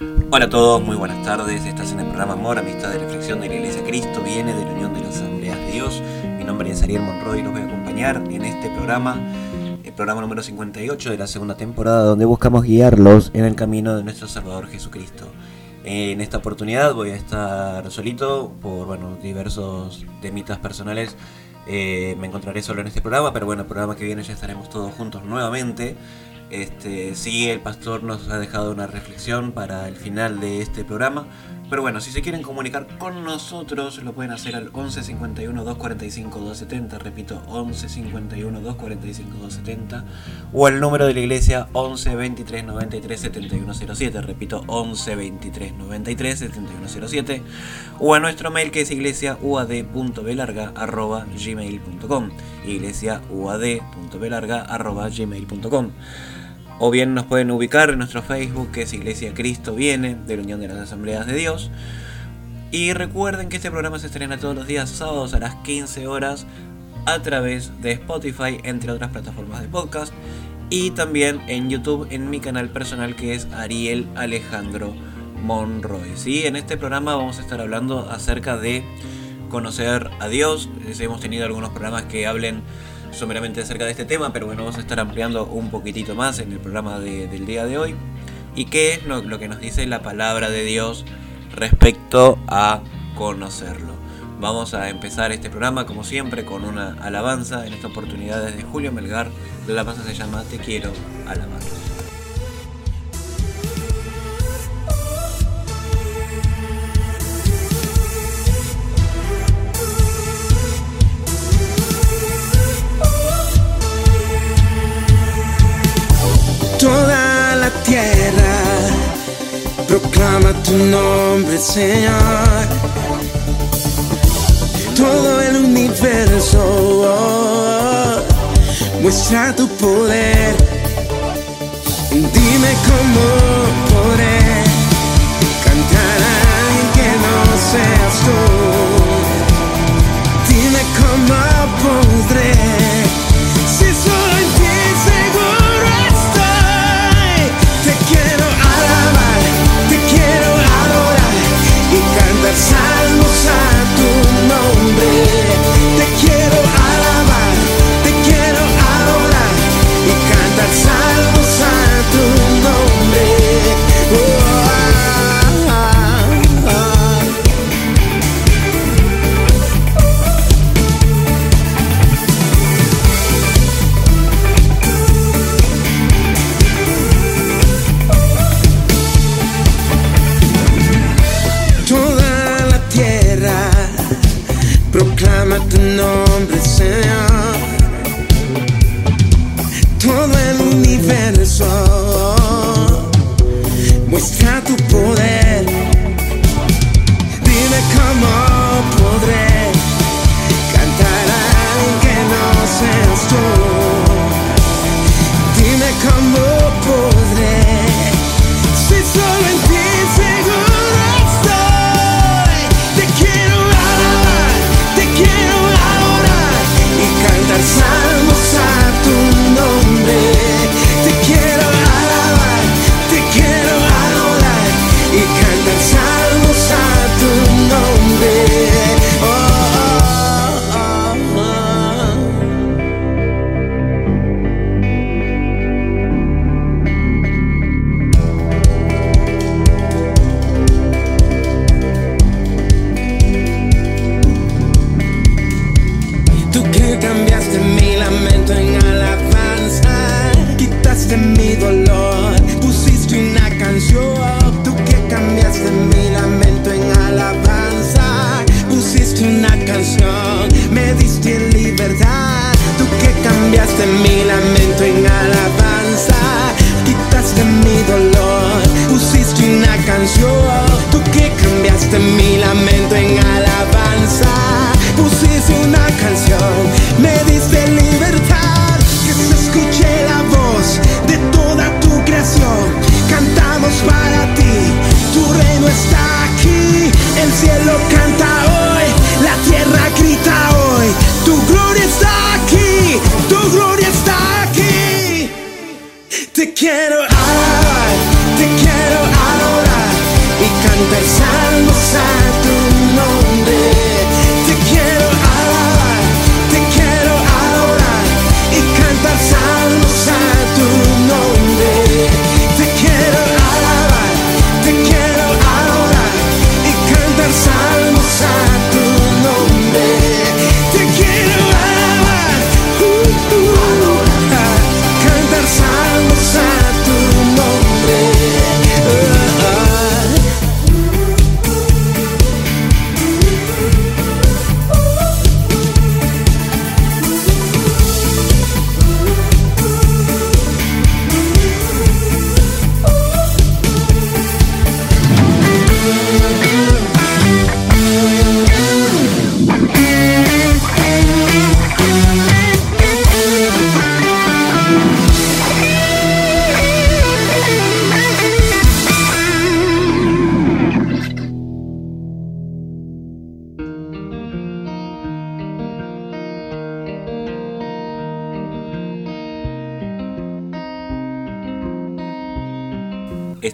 Hola a todos, muy buenas tardes. Estás en el programa Amor, Amistad y Reflexión de la Iglesia Cristo, viene de la Unión de las Asambleas de Dios. Mi nombre es Ariel Monroy y los voy a acompañar en este programa, el programa número 58 de la segunda temporada, donde buscamos guiarlos en el camino de nuestro Salvador Jesucristo. En esta oportunidad voy a estar solito por bueno, diversos temitas personales. Eh, me encontraré solo en este programa, pero bueno, el programa que viene ya estaremos todos juntos nuevamente. Este, sí, el pastor nos ha dejado una reflexión para el final de este programa. Pero bueno, si se quieren comunicar con nosotros, lo pueden hacer al 11 51 245 270. Repito, 11 51 245 270. O al número de la iglesia 11 23 93 7107. Repito, 11 23 93 7107. O a nuestro mail que es iglesiauad.belarga.gmail.com. Iglesiauad.belarga.gmail.com o bien nos pueden ubicar en nuestro Facebook que es Iglesia Cristo Viene de la Unión de las Asambleas de Dios. Y recuerden que este programa se estrena todos los días sábados a las 15 horas a través de Spotify, entre otras plataformas de podcast, y también en YouTube en mi canal personal que es Ariel Alejandro Monroy. ¿sí? En este programa vamos a estar hablando acerca de conocer a Dios. Hemos tenido algunos programas que hablen someramente acerca de este tema, pero bueno, vamos a estar ampliando un poquitito más en el programa del día de hoy. ¿Y qué es lo, lo que nos dice la palabra de Dios respecto a conocerlo? Vamos a empezar este programa como siempre con una alabanza, en esta oportunidad desde Julio Melgar. La alabanza se llama Te quiero alabar. Toda la tierra proclama tu nombre, Señor. Todo el universo oh, muestra tu poder. Dime cómo podré cantar a alguien que no seas tú.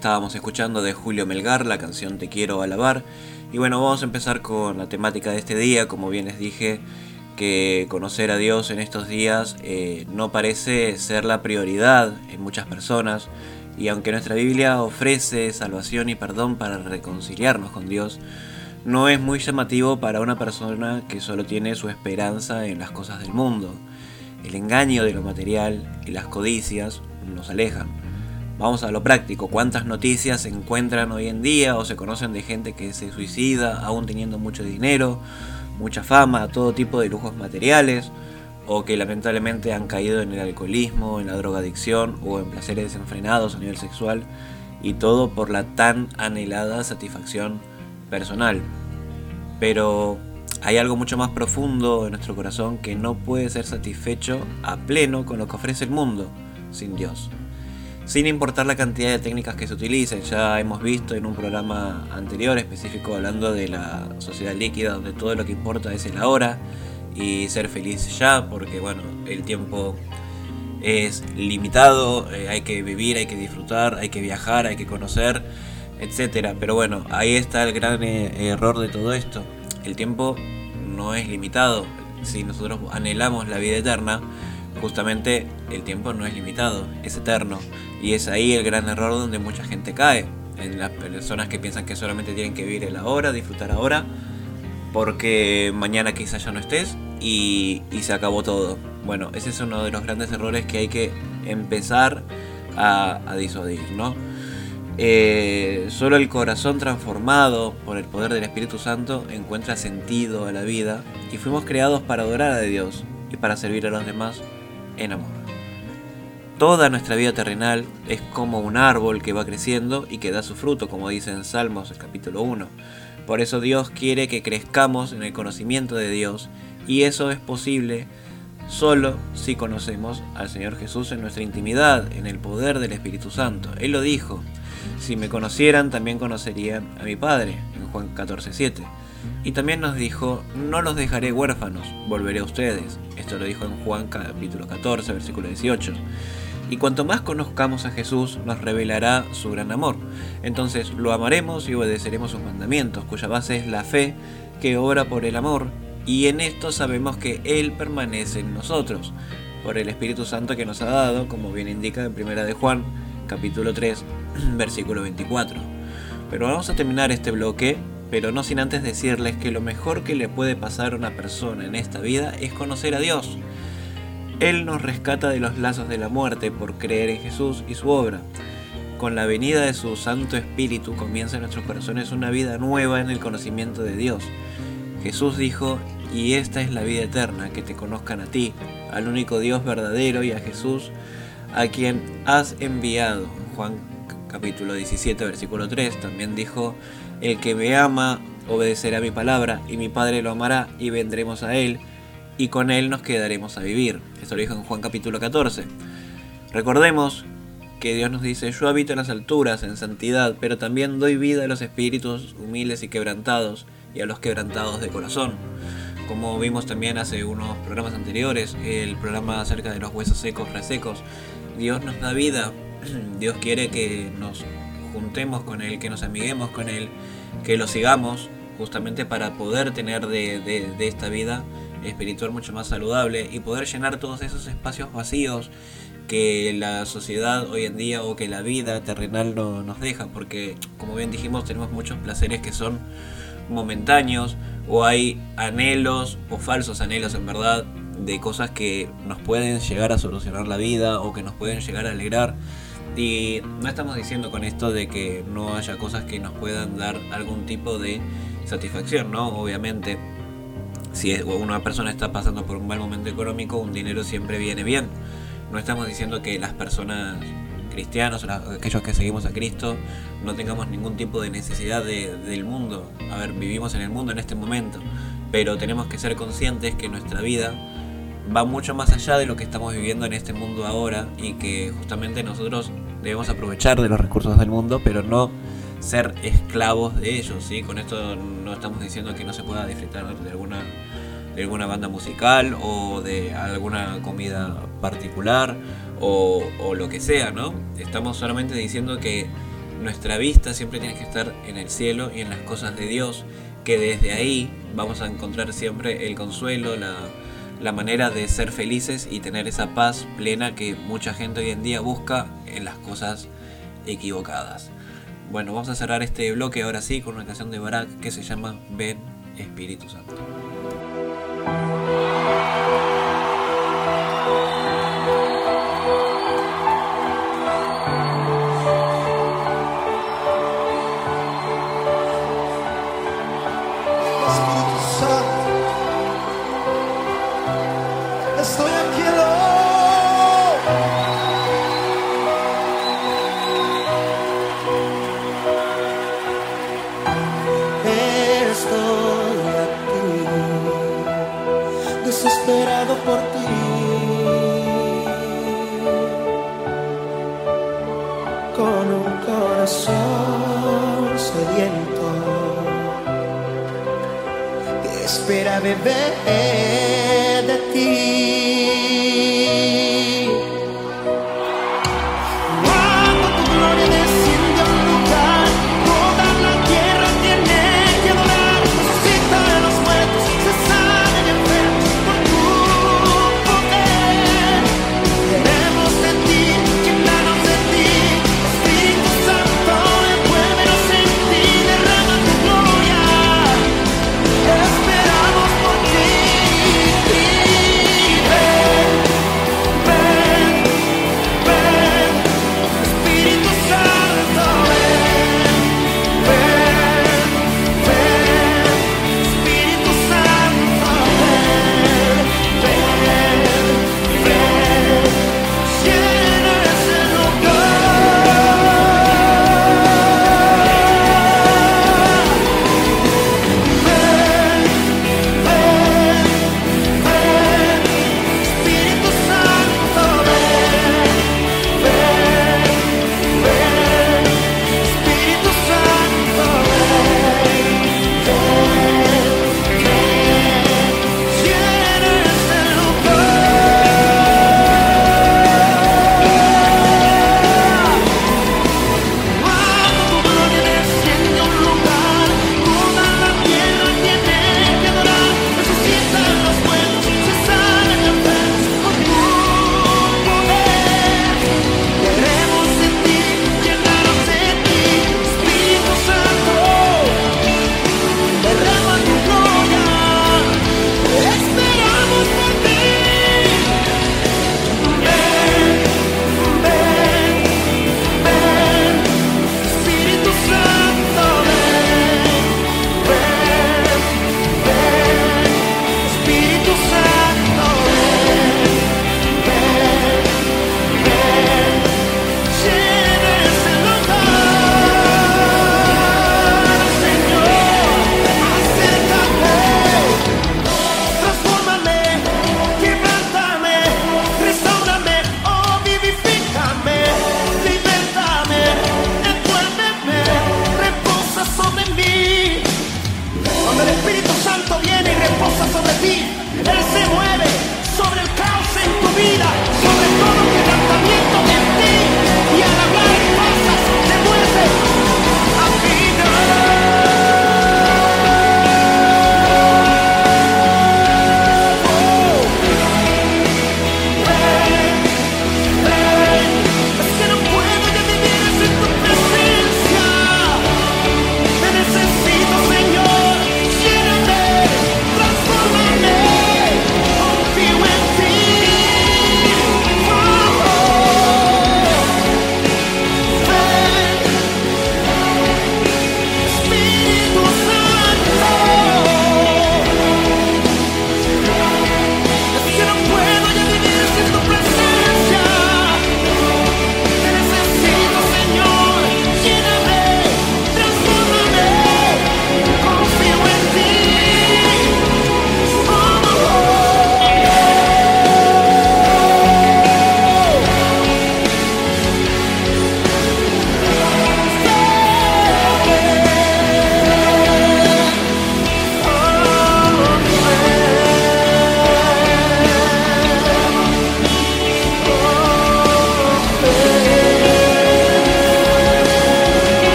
Estábamos escuchando de Julio Melgar la canción Te quiero alabar. Y bueno, vamos a empezar con la temática de este día. Como bien les dije, que conocer a Dios en estos días eh, no parece ser la prioridad en muchas personas. Y aunque nuestra Biblia ofrece salvación y perdón para reconciliarnos con Dios, no es muy llamativo para una persona que solo tiene su esperanza en las cosas del mundo. El engaño de lo material y las codicias nos alejan. Vamos a lo práctico, ¿cuántas noticias se encuentran hoy en día o se conocen de gente que se suicida aún teniendo mucho dinero, mucha fama, todo tipo de lujos materiales, o que lamentablemente han caído en el alcoholismo, en la drogadicción o en placeres desenfrenados a nivel sexual, y todo por la tan anhelada satisfacción personal. Pero hay algo mucho más profundo en nuestro corazón que no puede ser satisfecho a pleno con lo que ofrece el mundo sin Dios sin importar la cantidad de técnicas que se utilicen. Ya hemos visto en un programa anterior específico hablando de la sociedad líquida, donde todo lo que importa es el ahora y ser feliz ya, porque bueno, el tiempo es limitado, eh, hay que vivir, hay que disfrutar, hay que viajar, hay que conocer, etcétera. Pero bueno, ahí está el gran eh, error de todo esto. El tiempo no es limitado. Si nosotros anhelamos la vida eterna, justamente el tiempo no es limitado, es eterno. Y es ahí el gran error donde mucha gente cae. En las personas que piensan que solamente tienen que vivir el ahora, disfrutar ahora, porque mañana quizás ya no estés y, y se acabó todo. Bueno, ese es uno de los grandes errores que hay que empezar a, a disuadir, ¿no? Eh, solo el corazón transformado por el poder del Espíritu Santo encuentra sentido a la vida y fuimos creados para adorar a Dios y para servir a los demás en amor. Toda nuestra vida terrenal es como un árbol que va creciendo y que da su fruto, como dice en Salmos el capítulo 1. Por eso Dios quiere que crezcamos en el conocimiento de Dios y eso es posible solo si conocemos al Señor Jesús en nuestra intimidad, en el poder del Espíritu Santo. Él lo dijo, si me conocieran también conocerían a mi Padre, en Juan 14:7. Y también nos dijo, no los dejaré huérfanos, volveré a ustedes. Esto lo dijo en Juan capítulo 14, versículo 18. Y cuanto más conozcamos a Jesús, nos revelará su gran amor. Entonces lo amaremos y obedeceremos sus mandamientos, cuya base es la fe que obra por el amor. Y en esto sabemos que Él permanece en nosotros, por el Espíritu Santo que nos ha dado, como bien indica en 1 de Juan, capítulo 3, versículo 24. Pero vamos a terminar este bloque, pero no sin antes decirles que lo mejor que le puede pasar a una persona en esta vida es conocer a Dios. Él nos rescata de los lazos de la muerte por creer en Jesús y su obra. Con la venida de su Santo Espíritu comienza en nuestros corazones una vida nueva en el conocimiento de Dios. Jesús dijo, y esta es la vida eterna, que te conozcan a ti, al único Dios verdadero y a Jesús, a quien has enviado. Juan capítulo 17, versículo 3 también dijo, el que me ama obedecerá mi palabra, y mi Padre lo amará, y vendremos a él, y con él nos quedaremos a vivir. Esto lo dijo en Juan capítulo 14. Recordemos que Dios nos dice, yo habito en las alturas, en santidad, pero también doy vida a los espíritus humildes y quebrantados, y a los quebrantados de corazón. Como vimos también hace unos programas anteriores, el programa acerca de los huesos secos, resecos, Dios nos da vida, Dios quiere que nos juntemos con Él, que nos amiguemos con Él, que lo sigamos justamente para poder tener de, de esta vida espiritual mucho más saludable y poder llenar todos esos espacios vacíos que la sociedad hoy en día o que la vida terrenal no, nos deja, porque como bien dijimos tenemos muchos placeres que son momentáneos o hay anhelos o falsos anhelos en verdad de cosas que nos pueden llegar a solucionar la vida o que nos pueden llegar a alegrar. Y no estamos diciendo con esto de que no haya cosas que nos puedan dar algún tipo de satisfacción, ¿no? Obviamente, si una persona está pasando por un mal momento económico, un dinero siempre viene bien. No estamos diciendo que las personas cristianos, aquellos que seguimos a Cristo, no tengamos ningún tipo de necesidad del mundo. A ver, vivimos en el mundo en este momento, pero tenemos que ser conscientes que nuestra vida va mucho más allá de lo que estamos viviendo en este mundo ahora y que justamente nosotros debemos aprovechar de los recursos del mundo, pero no ser esclavos de ellos, ¿sí? Con esto no estamos diciendo que no se pueda disfrutar de alguna de alguna banda musical o de alguna comida particular o, lo que sea, ¿no? Estamos solamente diciendo que nuestra vista siempre tiene que estar en el cielo y en las cosas de Dios, que desde ahí vamos a encontrar siempre el consuelo, la, la manera de ser felices y tener esa paz plena que mucha gente hoy en día busca en las cosas equivocadas. Bueno, vamos a cerrar este bloque ahora sí con una canción de Barak que se llama Ven Espíritu Santo.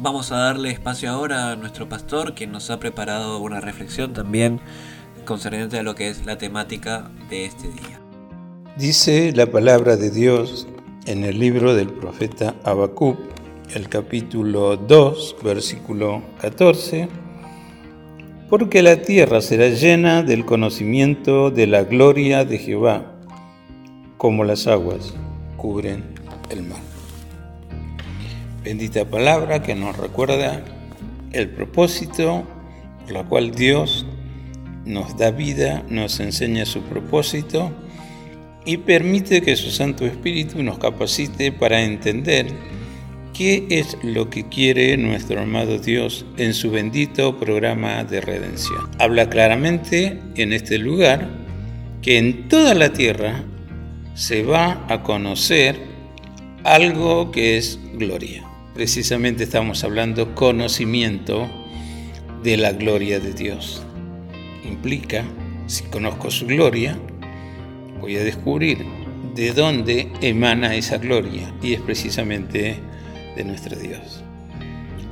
Vamos a darle espacio ahora a nuestro pastor, quien nos ha preparado una reflexión también concerniente a lo que es la temática de este día. Dice la palabra de Dios en el libro del profeta Habacuc, el capítulo 2, versículo 14, porque la tierra será llena del conocimiento de la gloria de Jehová, como las aguas cubren el mar. Bendita palabra que nos recuerda el propósito por la cual Dios nos da vida, nos enseña su propósito y permite que su Santo Espíritu nos capacite para entender qué es lo que quiere nuestro amado Dios en su bendito programa de redención. Habla claramente en este lugar que en toda la tierra se va a conocer algo que es gloria precisamente estamos hablando conocimiento de la gloria de Dios. Implica, si conozco su gloria, voy a descubrir de dónde emana esa gloria y es precisamente de nuestro Dios.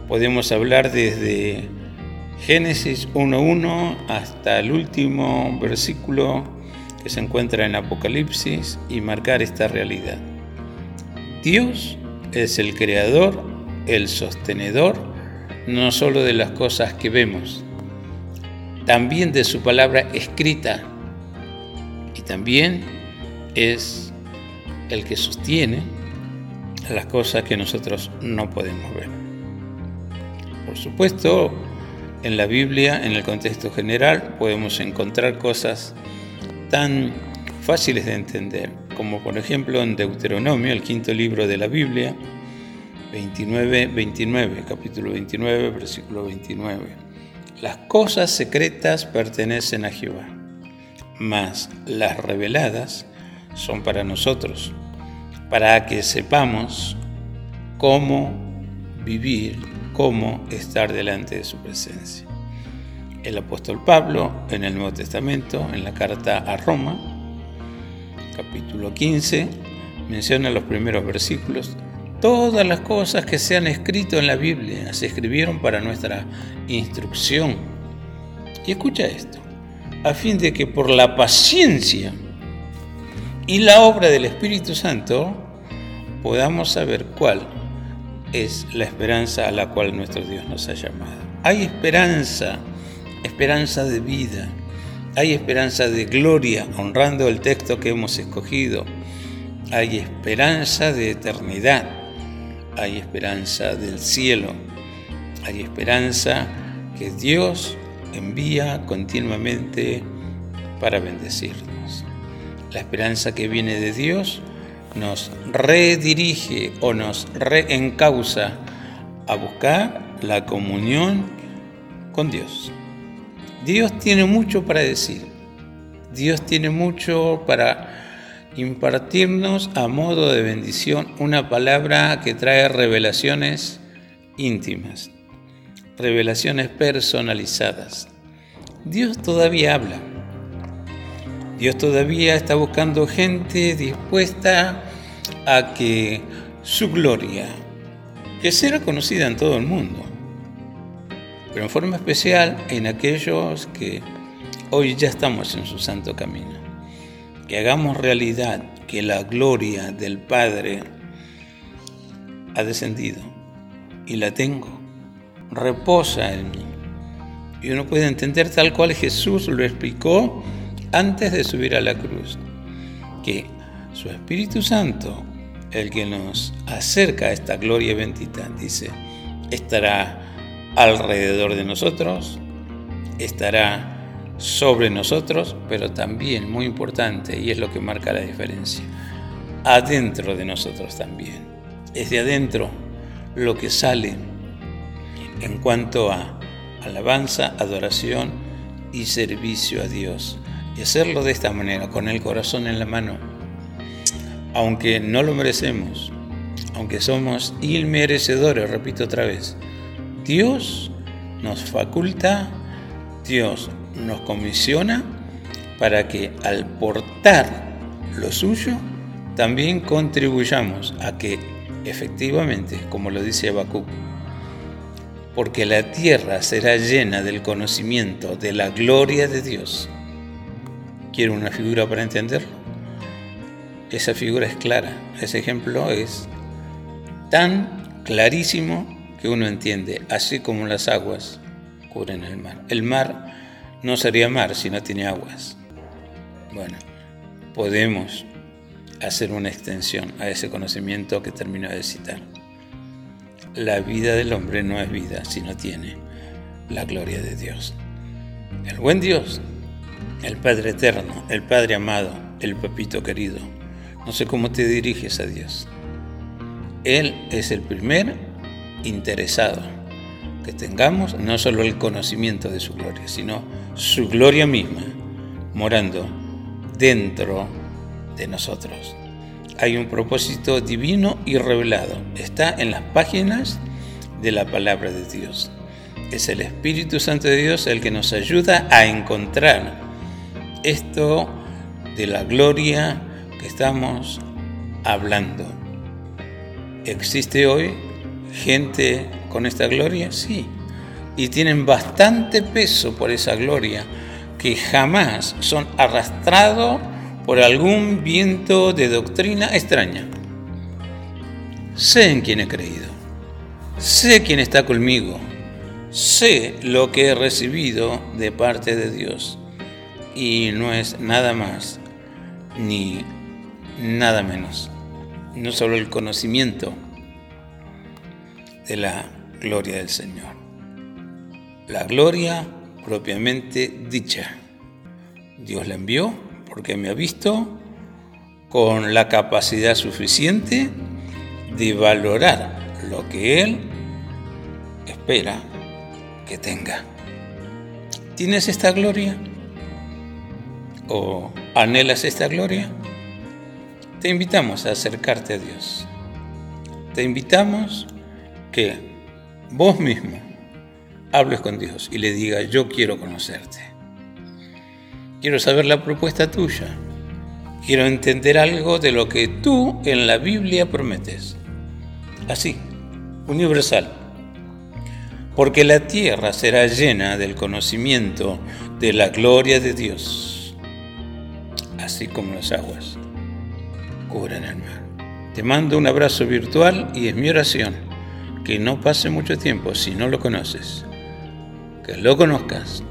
Podemos hablar desde Génesis 1.1 hasta el último versículo que se encuentra en Apocalipsis y marcar esta realidad. Dios es el creador el sostenedor no solo de las cosas que vemos, también de su palabra escrita y también es el que sostiene las cosas que nosotros no podemos ver. Por supuesto, en la Biblia, en el contexto general, podemos encontrar cosas tan fáciles de entender, como por ejemplo en Deuteronomio, el quinto libro de la Biblia, 29, 29, capítulo 29, versículo 29. Las cosas secretas pertenecen a Jehová, mas las reveladas son para nosotros, para que sepamos cómo vivir, cómo estar delante de su presencia. El apóstol Pablo en el Nuevo Testamento, en la carta a Roma, capítulo 15, menciona los primeros versículos, Todas las cosas que se han escrito en la Biblia se escribieron para nuestra instrucción. Y escucha esto, a fin de que por la paciencia y la obra del Espíritu Santo podamos saber cuál es la esperanza a la cual nuestro Dios nos ha llamado. Hay esperanza, esperanza de vida, hay esperanza de gloria, honrando el texto que hemos escogido, hay esperanza de eternidad hay esperanza del cielo, hay esperanza que Dios envía continuamente para bendecirnos. La esperanza que viene de Dios nos redirige o nos reencausa a buscar la comunión con Dios. Dios tiene mucho para decir. Dios tiene mucho para impartirnos a modo de bendición una palabra que trae revelaciones íntimas, revelaciones personalizadas. Dios todavía habla. Dios todavía está buscando gente dispuesta a que su gloria, que será conocida en todo el mundo, pero en forma especial en aquellos que hoy ya estamos en su santo camino que hagamos realidad que la gloria del Padre ha descendido y la tengo, reposa en mí. Y uno puede entender tal cual Jesús lo explicó antes de subir a la cruz, que su Espíritu Santo, el que nos acerca a esta gloria bendita, dice, estará alrededor de nosotros, estará sobre nosotros, pero también, muy importante, y es lo que marca la diferencia, adentro de nosotros también. Es de adentro lo que sale en cuanto a alabanza, adoración y servicio a Dios. Y hacerlo de esta manera, con el corazón en la mano, aunque no lo merecemos, aunque somos inmerecedores, repito otra vez, Dios nos faculta, Dios nos comisiona para que al portar lo suyo, también contribuyamos a que efectivamente, como lo dice Habacuc, porque la tierra será llena del conocimiento de la gloria de Dios. ¿Quiero una figura para entenderlo? Esa figura es clara, ese ejemplo es tan clarísimo que uno entiende, así como las aguas cubren el mar. El mar no sería mar si no tiene aguas. Bueno, podemos hacer una extensión a ese conocimiento que termino de citar. La vida del hombre no es vida si no tiene la gloria de Dios. El buen Dios, el Padre eterno, el Padre amado, el papito querido. No sé cómo te diriges a Dios. Él es el primer interesado que tengamos no solo el conocimiento de su gloria, sino su gloria misma morando dentro de nosotros. Hay un propósito divino y revelado. Está en las páginas de la palabra de Dios. Es el Espíritu Santo de Dios el que nos ayuda a encontrar esto de la gloria que estamos hablando. ¿Existe hoy gente con esta gloria? Sí. Y tienen bastante peso por esa gloria que jamás son arrastrados por algún viento de doctrina extraña. Sé en quién he creído, sé quién está conmigo, sé lo que he recibido de parte de Dios y no es nada más ni nada menos, no solo el conocimiento de la gloria del Señor, la gloria propiamente dicha. Dios la envió porque me ha visto con la capacidad suficiente de valorar lo que Él espera que tenga. ¿Tienes esta gloria? ¿O anhelas esta gloria? Te invitamos a acercarte a Dios. Te invitamos que vos mismo hables con Dios y le digas, yo quiero conocerte. Quiero saber la propuesta tuya. Quiero entender algo de lo que tú en la Biblia prometes. Así, universal. Porque la tierra será llena del conocimiento de la gloria de Dios, así como las aguas cubren el mar. Te mando un abrazo virtual y es mi oración que no pase mucho tiempo si no lo conoces, que lo conozcas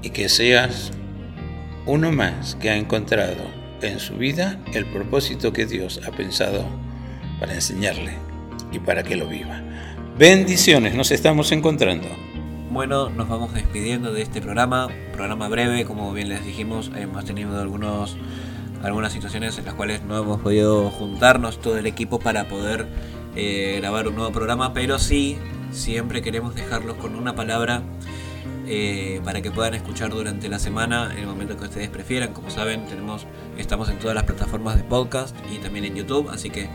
y que seas uno más que ha encontrado en su vida el propósito que Dios ha pensado para enseñarle y para que lo viva. Bendiciones, nos estamos encontrando. Bueno, nos vamos despidiendo de este programa, programa breve, como bien les dijimos, hemos tenido algunos, algunas situaciones en las cuales no hemos podido juntarnos todo el equipo para poder eh, grabar un nuevo programa, pero sí, siempre queremos dejarlos con una palabra eh, para que puedan escuchar durante la semana en el momento que ustedes prefieran. Como saben, tenemos, estamos en todas las plataformas de podcast y también en YouTube, así que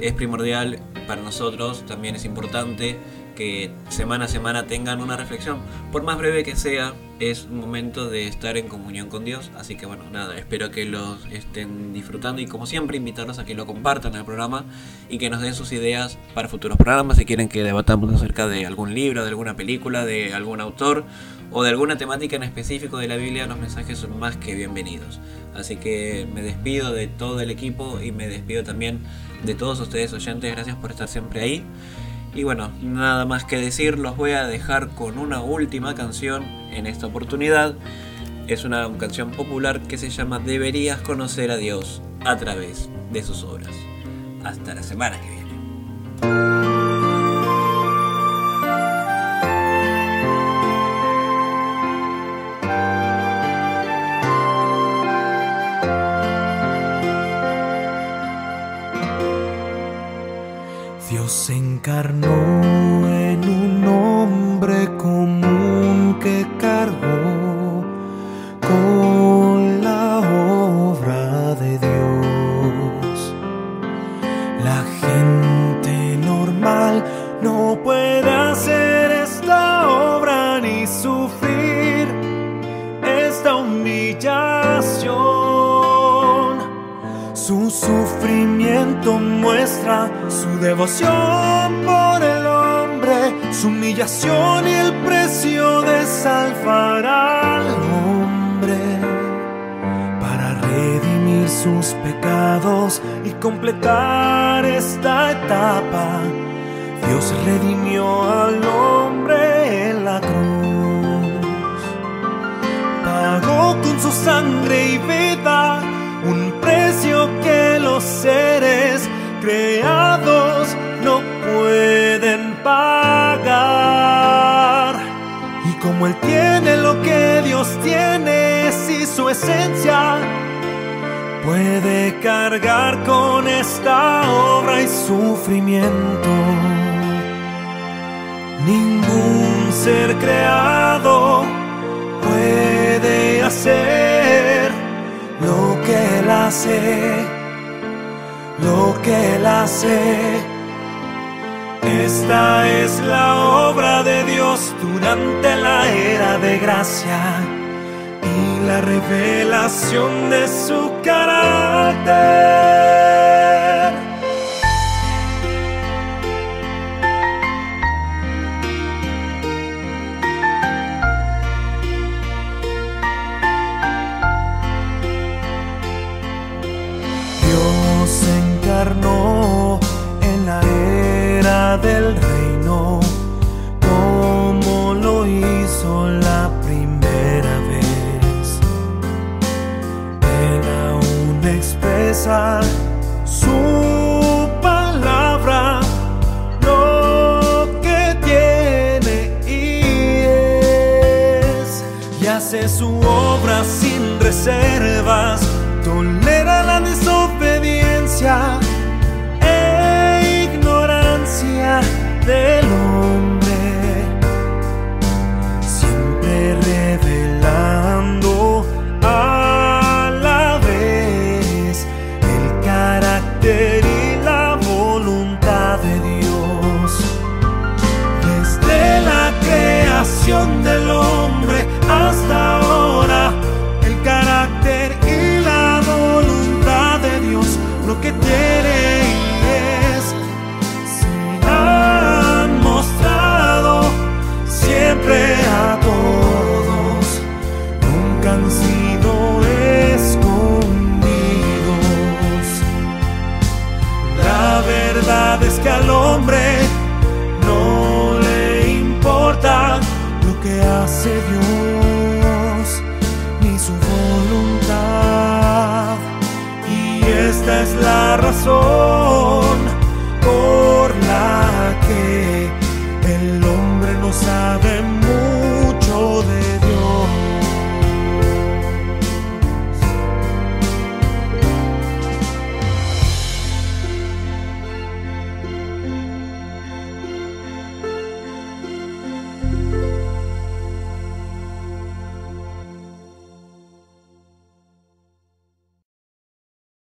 es primordial para nosotros, también es importante que semana a semana tengan una reflexión. Por más breve que sea, es un momento de estar en comunión con Dios. Así que bueno, nada, espero que los estén disfrutando y como siempre invitarlos a que lo compartan el programa y que nos den sus ideas para futuros programas. Si quieren que debatamos acerca de algún libro, de alguna película, de algún autor o de alguna temática en específico de la Biblia, los mensajes son más que bienvenidos. Así que me despido de todo el equipo y me despido también de todos ustedes oyentes. Gracias por estar siempre ahí. Y bueno, nada más que decir, los voy a dejar con una última canción en esta oportunidad. Es una canción popular que se llama Deberías conocer a Dios a través de sus obras. Hasta la semana que viene. Como Él tiene lo que Dios tiene, si su esencia puede cargar con esta obra y sufrimiento. Ningún ser creado puede hacer lo que Él hace, lo que Él hace esta es la obra de Dios durante la era de gracia y la revelación de su carácter. del reino, como lo hizo la primera vez. Él aún expresa